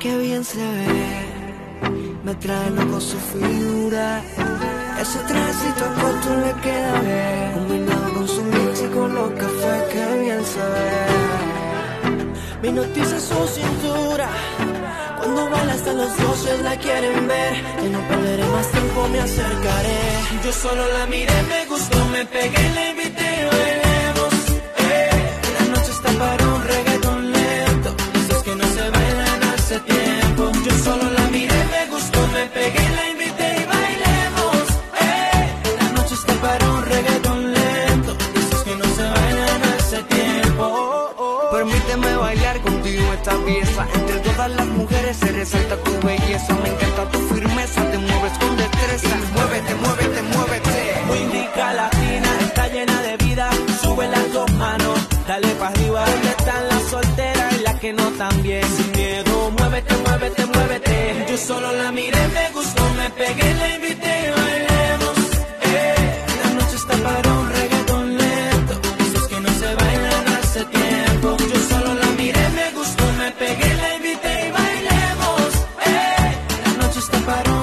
qué bien se ve. Me trae loco su figura. Ese trajecito corto le queda bien. Combinado con su mix y con los cafés, qué bien se ve. Mi noticia su cintura. Cuando baila hasta los dioses la quieren ver. Y no perderé más tiempo, me acercaré. Yo solo la miré, me gustó, me pegué, la invité, Permíteme bailar contigo esta pieza. Entre todas las mujeres se resalta tu belleza. Me encanta tu firmeza, te mueves con destreza. Muévete, muévete, muévete. Muy indica latina, está llena de vida. Sube las dos manos, dale pa' arriba. ¿Dónde están las solteras y las que no también? Sin miedo, muévete, muévete, muévete. Yo solo la miré, me gustó, me pegué, la invité. but